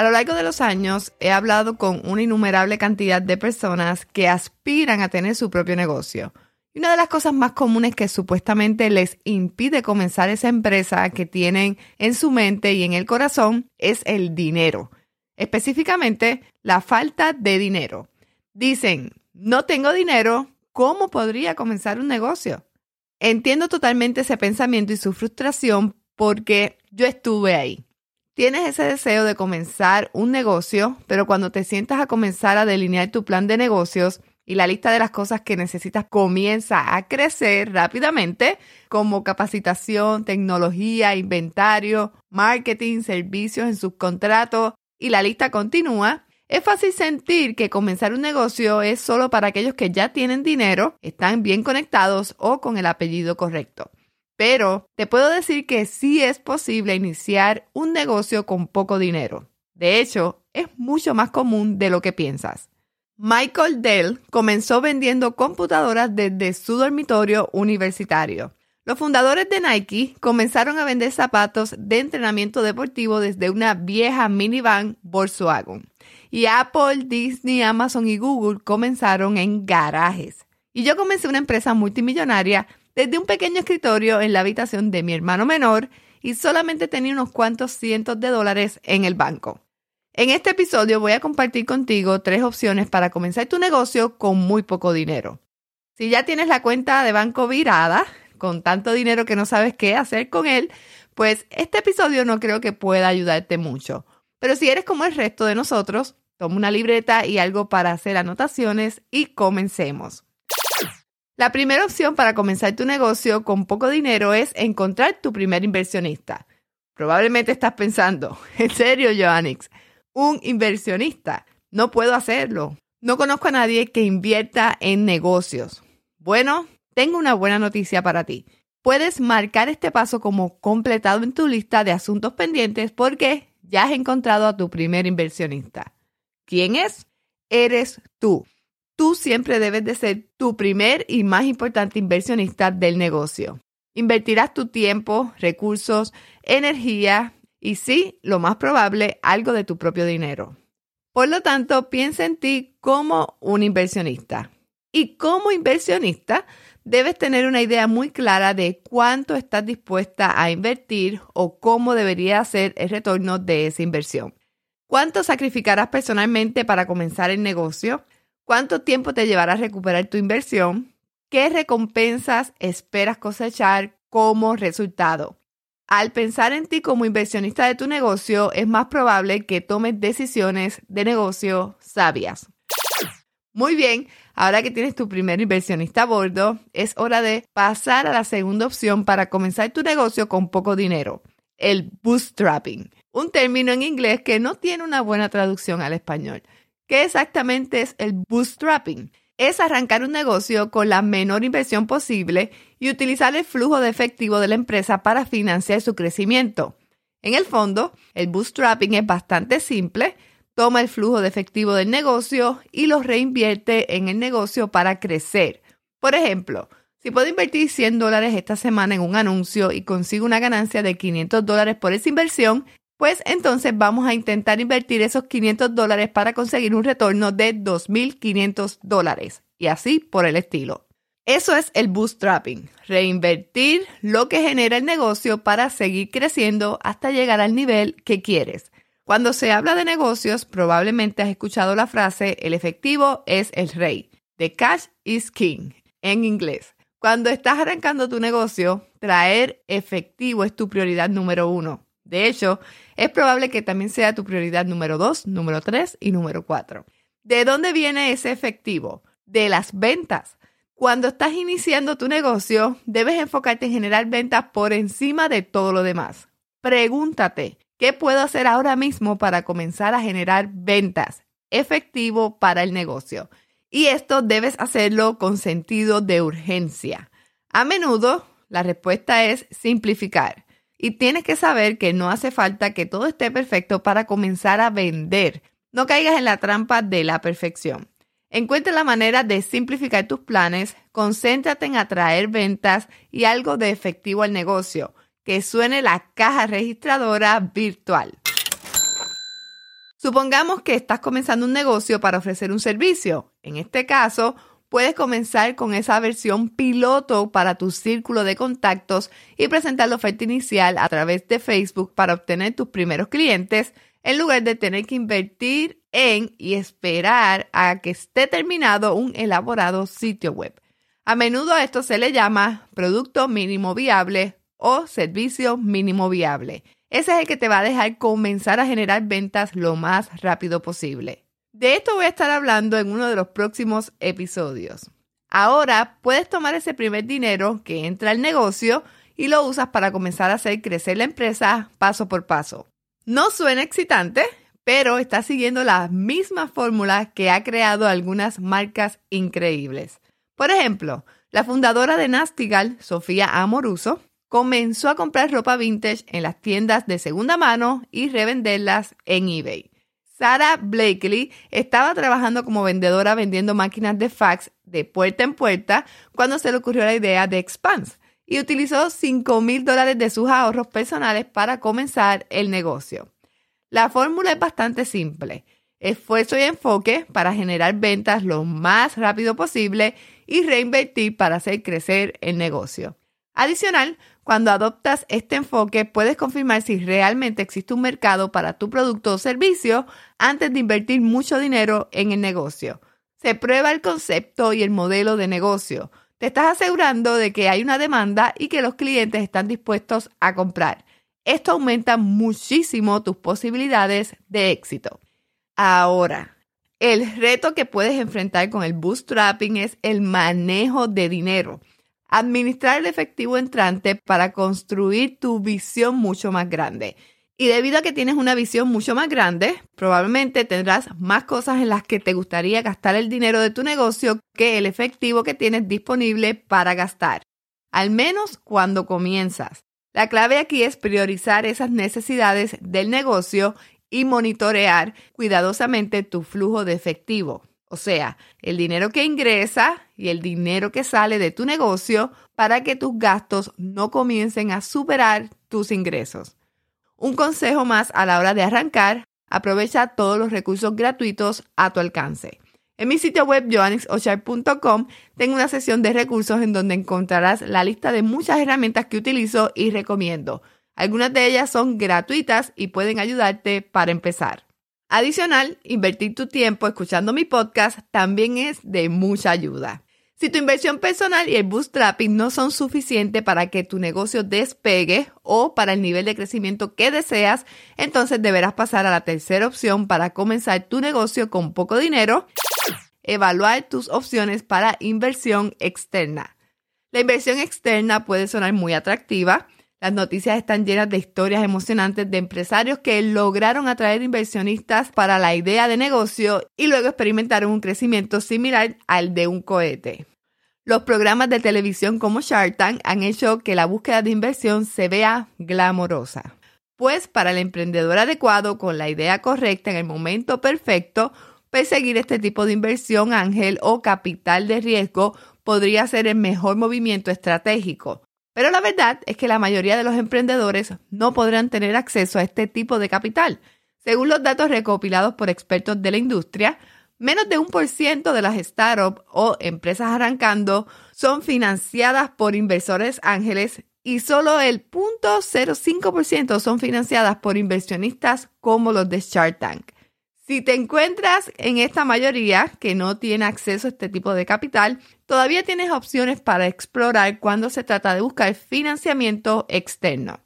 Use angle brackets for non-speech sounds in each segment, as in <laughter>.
A lo largo de los años he hablado con una innumerable cantidad de personas que aspiran a tener su propio negocio. Y una de las cosas más comunes que supuestamente les impide comenzar esa empresa que tienen en su mente y en el corazón es el dinero. Específicamente, la falta de dinero. Dicen, no tengo dinero, ¿cómo podría comenzar un negocio? Entiendo totalmente ese pensamiento y su frustración porque yo estuve ahí. Tienes ese deseo de comenzar un negocio, pero cuando te sientas a comenzar a delinear tu plan de negocios y la lista de las cosas que necesitas comienza a crecer rápidamente, como capacitación, tecnología, inventario, marketing, servicios en subcontrato, y la lista continúa, es fácil sentir que comenzar un negocio es solo para aquellos que ya tienen dinero, están bien conectados o con el apellido correcto. Pero te puedo decir que sí es posible iniciar un negocio con poco dinero. De hecho, es mucho más común de lo que piensas. Michael Dell comenzó vendiendo computadoras desde su dormitorio universitario. Los fundadores de Nike comenzaron a vender zapatos de entrenamiento deportivo desde una vieja minivan Volkswagen. Y Apple, Disney, Amazon y Google comenzaron en garajes. Y yo comencé una empresa multimillonaria desde un pequeño escritorio en la habitación de mi hermano menor y solamente tenía unos cuantos cientos de dólares en el banco. En este episodio voy a compartir contigo tres opciones para comenzar tu negocio con muy poco dinero. Si ya tienes la cuenta de banco virada, con tanto dinero que no sabes qué hacer con él, pues este episodio no creo que pueda ayudarte mucho. Pero si eres como el resto de nosotros, toma una libreta y algo para hacer anotaciones y comencemos. La primera opción para comenzar tu negocio con poco dinero es encontrar tu primer inversionista. Probablemente estás pensando, <laughs> ¿en serio, Joannix? ¿Un inversionista? No puedo hacerlo. No conozco a nadie que invierta en negocios. Bueno, tengo una buena noticia para ti. Puedes marcar este paso como completado en tu lista de asuntos pendientes porque ya has encontrado a tu primer inversionista. ¿Quién es? Eres tú tú siempre debes de ser tu primer y más importante inversionista del negocio. Invertirás tu tiempo, recursos, energía y sí, lo más probable, algo de tu propio dinero. Por lo tanto, piensa en ti como un inversionista. Y como inversionista, debes tener una idea muy clara de cuánto estás dispuesta a invertir o cómo debería ser el retorno de esa inversión. ¿Cuánto sacrificarás personalmente para comenzar el negocio? ¿Cuánto tiempo te llevará a recuperar tu inversión? ¿Qué recompensas esperas cosechar como resultado? Al pensar en ti como inversionista de tu negocio, es más probable que tomes decisiones de negocio sabias. Muy bien, ahora que tienes tu primer inversionista a bordo, es hora de pasar a la segunda opción para comenzar tu negocio con poco dinero, el bootstrapping, un término en inglés que no tiene una buena traducción al español. ¿Qué exactamente es el bootstrapping? Es arrancar un negocio con la menor inversión posible y utilizar el flujo de efectivo de la empresa para financiar su crecimiento. En el fondo, el bootstrapping es bastante simple. Toma el flujo de efectivo del negocio y lo reinvierte en el negocio para crecer. Por ejemplo, si puedo invertir 100 dólares esta semana en un anuncio y consigo una ganancia de 500 dólares por esa inversión, pues entonces vamos a intentar invertir esos 500 dólares para conseguir un retorno de 2.500 dólares y así por el estilo. Eso es el bootstrapping, reinvertir lo que genera el negocio para seguir creciendo hasta llegar al nivel que quieres. Cuando se habla de negocios, probablemente has escuchado la frase el efectivo es el rey. The cash is king en inglés. Cuando estás arrancando tu negocio, traer efectivo es tu prioridad número uno. De hecho, es probable que también sea tu prioridad número 2, número 3 y número 4. ¿De dónde viene ese efectivo? De las ventas. Cuando estás iniciando tu negocio, debes enfocarte en generar ventas por encima de todo lo demás. Pregúntate, ¿Qué puedo hacer ahora mismo para comenzar a generar ventas? Efectivo para el negocio. Y esto debes hacerlo con sentido de urgencia. A menudo la respuesta es simplificar. Y tienes que saber que no hace falta que todo esté perfecto para comenzar a vender. No caigas en la trampa de la perfección. Encuentra la manera de simplificar tus planes, concéntrate en atraer ventas y algo de efectivo al negocio que suene la caja registradora virtual. Supongamos que estás comenzando un negocio para ofrecer un servicio. En este caso, puedes comenzar con esa versión piloto para tu círculo de contactos y presentar la oferta inicial a través de Facebook para obtener tus primeros clientes en lugar de tener que invertir en y esperar a que esté terminado un elaborado sitio web. A menudo a esto se le llama producto mínimo viable o servicio mínimo viable. Ese es el que te va a dejar comenzar a generar ventas lo más rápido posible. De esto voy a estar hablando en uno de los próximos episodios. Ahora puedes tomar ese primer dinero que entra al negocio y lo usas para comenzar a hacer crecer la empresa paso por paso. No suena excitante, pero está siguiendo la misma fórmula que ha creado algunas marcas increíbles. Por ejemplo, la fundadora de Nastigal, Sofía Amoruso, comenzó a comprar ropa vintage en las tiendas de segunda mano y revenderlas en eBay. Sarah Blakely estaba trabajando como vendedora vendiendo máquinas de fax de puerta en puerta cuando se le ocurrió la idea de Expanse y utilizó 5 mil dólares de sus ahorros personales para comenzar el negocio. La fórmula es bastante simple. Esfuerzo y enfoque para generar ventas lo más rápido posible y reinvertir para hacer crecer el negocio. Adicional, cuando adoptas este enfoque, puedes confirmar si realmente existe un mercado para tu producto o servicio antes de invertir mucho dinero en el negocio. Se prueba el concepto y el modelo de negocio. Te estás asegurando de que hay una demanda y que los clientes están dispuestos a comprar. Esto aumenta muchísimo tus posibilidades de éxito. Ahora, el reto que puedes enfrentar con el bootstrapping es el manejo de dinero administrar el efectivo entrante para construir tu visión mucho más grande. Y debido a que tienes una visión mucho más grande, probablemente tendrás más cosas en las que te gustaría gastar el dinero de tu negocio que el efectivo que tienes disponible para gastar, al menos cuando comienzas. La clave aquí es priorizar esas necesidades del negocio y monitorear cuidadosamente tu flujo de efectivo. O sea, el dinero que ingresa y el dinero que sale de tu negocio para que tus gastos no comiencen a superar tus ingresos. Un consejo más a la hora de arrancar, aprovecha todos los recursos gratuitos a tu alcance. En mi sitio web joannixochar.com tengo una sesión de recursos en donde encontrarás la lista de muchas herramientas que utilizo y recomiendo. Algunas de ellas son gratuitas y pueden ayudarte para empezar. Adicional, invertir tu tiempo escuchando mi podcast también es de mucha ayuda. Si tu inversión personal y el bootstrapping no son suficientes para que tu negocio despegue o para el nivel de crecimiento que deseas, entonces deberás pasar a la tercera opción para comenzar tu negocio con poco dinero, evaluar tus opciones para inversión externa. La inversión externa puede sonar muy atractiva, las noticias están llenas de historias emocionantes de empresarios que lograron atraer inversionistas para la idea de negocio y luego experimentaron un crecimiento similar al de un cohete. Los programas de televisión como Shark Tank han hecho que la búsqueda de inversión se vea glamorosa. Pues para el emprendedor adecuado, con la idea correcta en el momento perfecto, perseguir este tipo de inversión ángel o capital de riesgo podría ser el mejor movimiento estratégico. Pero la verdad es que la mayoría de los emprendedores no podrán tener acceso a este tipo de capital. Según los datos recopilados por expertos de la industria, menos de un por ciento de las startups o empresas arrancando son financiadas por inversores ángeles y solo el 0.05% son financiadas por inversionistas como los de Shark Tank. Si te encuentras en esta mayoría que no tiene acceso a este tipo de capital, todavía tienes opciones para explorar cuando se trata de buscar financiamiento externo.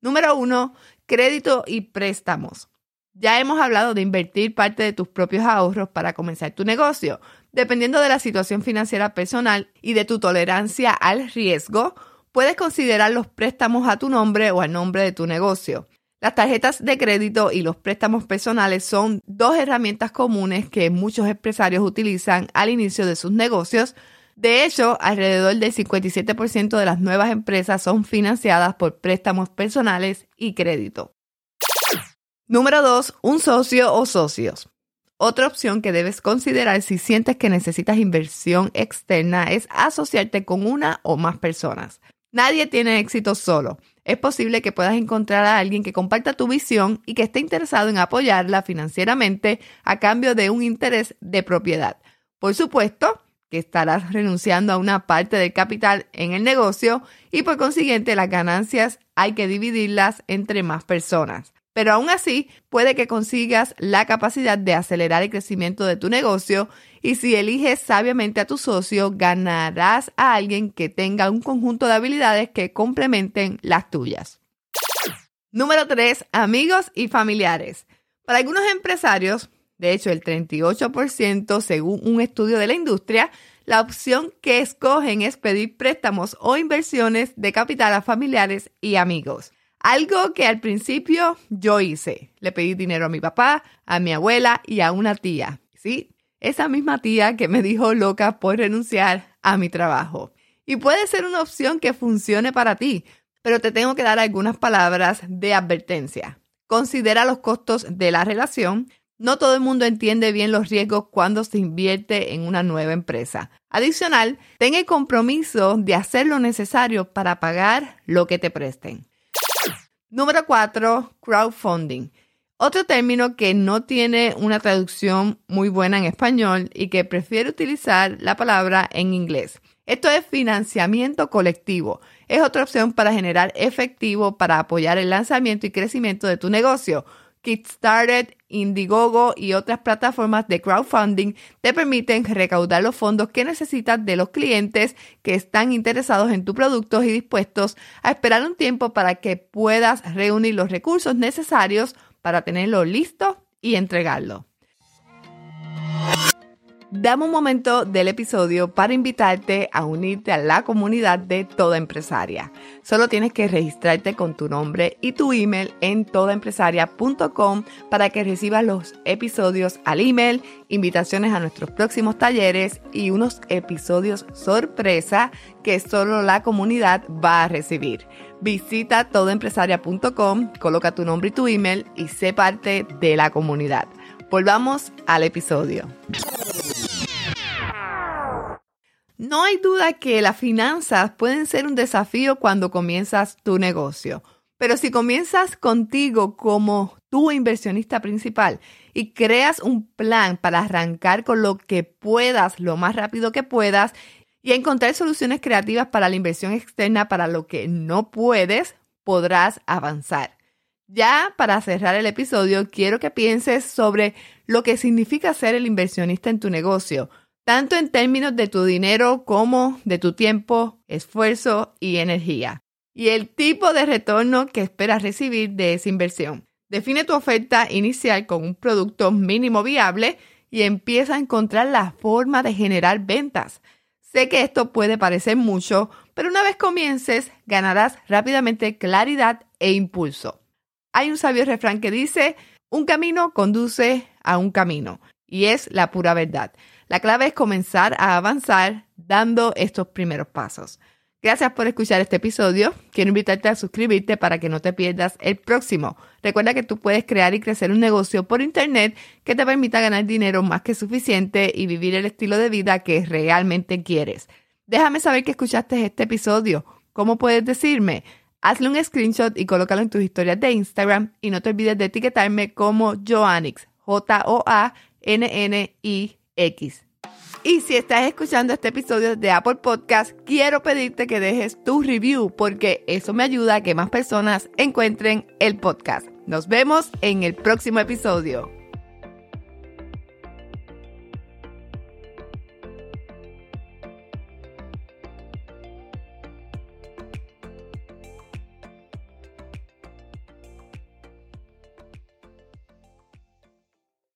Número uno, crédito y préstamos. Ya hemos hablado de invertir parte de tus propios ahorros para comenzar tu negocio. Dependiendo de la situación financiera personal y de tu tolerancia al riesgo, puedes considerar los préstamos a tu nombre o al nombre de tu negocio. Las tarjetas de crédito y los préstamos personales son dos herramientas comunes que muchos empresarios utilizan al inicio de sus negocios. De hecho, alrededor del 57% de las nuevas empresas son financiadas por préstamos personales y crédito. Número 2. Un socio o socios. Otra opción que debes considerar si sientes que necesitas inversión externa es asociarte con una o más personas. Nadie tiene éxito solo es posible que puedas encontrar a alguien que comparta tu visión y que esté interesado en apoyarla financieramente a cambio de un interés de propiedad. Por supuesto que estarás renunciando a una parte del capital en el negocio y por consiguiente las ganancias hay que dividirlas entre más personas. Pero aún así, puede que consigas la capacidad de acelerar el crecimiento de tu negocio y si eliges sabiamente a tu socio, ganarás a alguien que tenga un conjunto de habilidades que complementen las tuyas. Número 3. Amigos y familiares. Para algunos empresarios, de hecho el 38% según un estudio de la industria, la opción que escogen es pedir préstamos o inversiones de capital a familiares y amigos. Algo que al principio yo hice. Le pedí dinero a mi papá, a mi abuela y a una tía. Sí, esa misma tía que me dijo loca por renunciar a mi trabajo. Y puede ser una opción que funcione para ti, pero te tengo que dar algunas palabras de advertencia. Considera los costos de la relación. No todo el mundo entiende bien los riesgos cuando se invierte en una nueva empresa. Adicional, ten el compromiso de hacer lo necesario para pagar lo que te presten. Número 4. Crowdfunding. Otro término que no tiene una traducción muy buena en español y que prefiero utilizar la palabra en inglés. Esto es financiamiento colectivo. Es otra opción para generar efectivo para apoyar el lanzamiento y crecimiento de tu negocio. Kickstarter, Indiegogo y otras plataformas de crowdfunding te permiten recaudar los fondos que necesitas de los clientes que están interesados en tus productos y dispuestos a esperar un tiempo para que puedas reunir los recursos necesarios para tenerlo listo y entregarlo. Dame un momento del episodio para invitarte a unirte a la comunidad de Toda Empresaria. Solo tienes que registrarte con tu nombre y tu email en todaempresaria.com para que recibas los episodios al email, invitaciones a nuestros próximos talleres y unos episodios sorpresa que solo la comunidad va a recibir. Visita todaempresaria.com, coloca tu nombre y tu email y sé parte de la comunidad. Volvamos al episodio. No hay duda que las finanzas pueden ser un desafío cuando comienzas tu negocio, pero si comienzas contigo como tu inversionista principal y creas un plan para arrancar con lo que puedas lo más rápido que puedas y encontrar soluciones creativas para la inversión externa para lo que no puedes, podrás avanzar. Ya para cerrar el episodio, quiero que pienses sobre lo que significa ser el inversionista en tu negocio tanto en términos de tu dinero como de tu tiempo, esfuerzo y energía, y el tipo de retorno que esperas recibir de esa inversión. Define tu oferta inicial con un producto mínimo viable y empieza a encontrar la forma de generar ventas. Sé que esto puede parecer mucho, pero una vez comiences ganarás rápidamente claridad e impulso. Hay un sabio refrán que dice, un camino conduce a un camino, y es la pura verdad. La clave es comenzar a avanzar dando estos primeros pasos. Gracias por escuchar este episodio. Quiero invitarte a suscribirte para que no te pierdas el próximo. Recuerda que tú puedes crear y crecer un negocio por internet que te permita ganar dinero más que suficiente y vivir el estilo de vida que realmente quieres. Déjame saber que escuchaste este episodio. ¿Cómo puedes decirme? Hazle un screenshot y colócalo en tus historias de Instagram y no te olvides de etiquetarme como Joannix, J-O-A-N-N-I X. Y si estás escuchando este episodio de Apple Podcast, quiero pedirte que dejes tu review porque eso me ayuda a que más personas encuentren el podcast. Nos vemos en el próximo episodio.